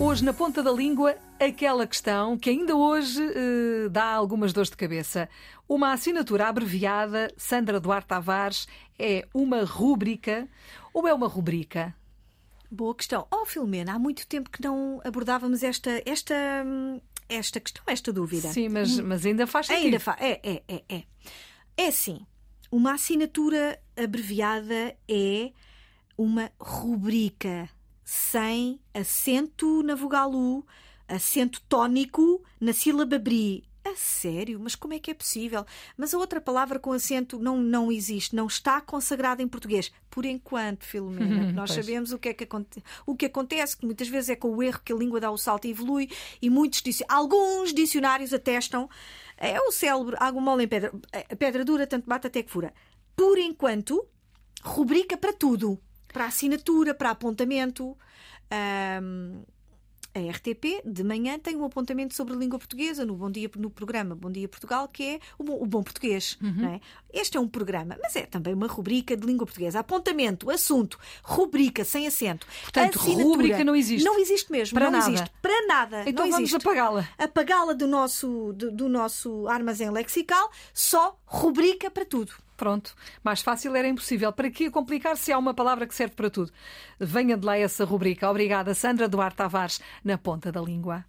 Hoje, na ponta da língua, aquela questão que ainda hoje eh, dá algumas dores de cabeça. Uma assinatura abreviada, Sandra Duarte Tavares, é uma rúbrica ou é uma rubrica? Boa questão. Oh, Filomena, há muito tempo que não abordávamos esta, esta, hum, esta questão, esta dúvida. Sim, mas, mas ainda faz sentido. Ainda faz. É, é, é, é. É assim, uma assinatura abreviada é uma rubrica sem acento na vogal U, acento tónico na sílaba BRI. A sério? Mas como é que é possível? Mas a outra palavra com acento não, não existe, não está consagrada em português. Por enquanto, Filomena, nós Pois. sabemos o que, é que aconte... o que acontece, que muitas vezes é com o erro que a língua dá o salto e evolui, e muitos alguns dicionários atestam. É o célebre, água mole em pedra, a pedra dura, tanto bate até que fura. Por enquanto, rubrica para tudo. Para assinatura, para apontamento. Ahm, a RTP, de manhã, tem um apontamento sobre a língua portuguesa no, Bom Dia, no programa Bom Dia Portugal, que é o Bom, o Bom Português. não é? Este é um programa, mas é também uma rubrica de língua portuguesa. Apontamento, assunto, rubrica sem acento. Portanto, rúbrica não existe. Não existe mesmo. Para não nada. existe. Para nada. Então não vamos apagá-la. apagá-la do nosso, do, do nosso armazém lexical, só rubrica para tudo. Pronto, mais fácil era impossível. Para que complicar se há uma palavra que serve para tudo? Venha de lá essa rubrica. Obrigada, Sandra Duarte Tavares, na ponta da língua.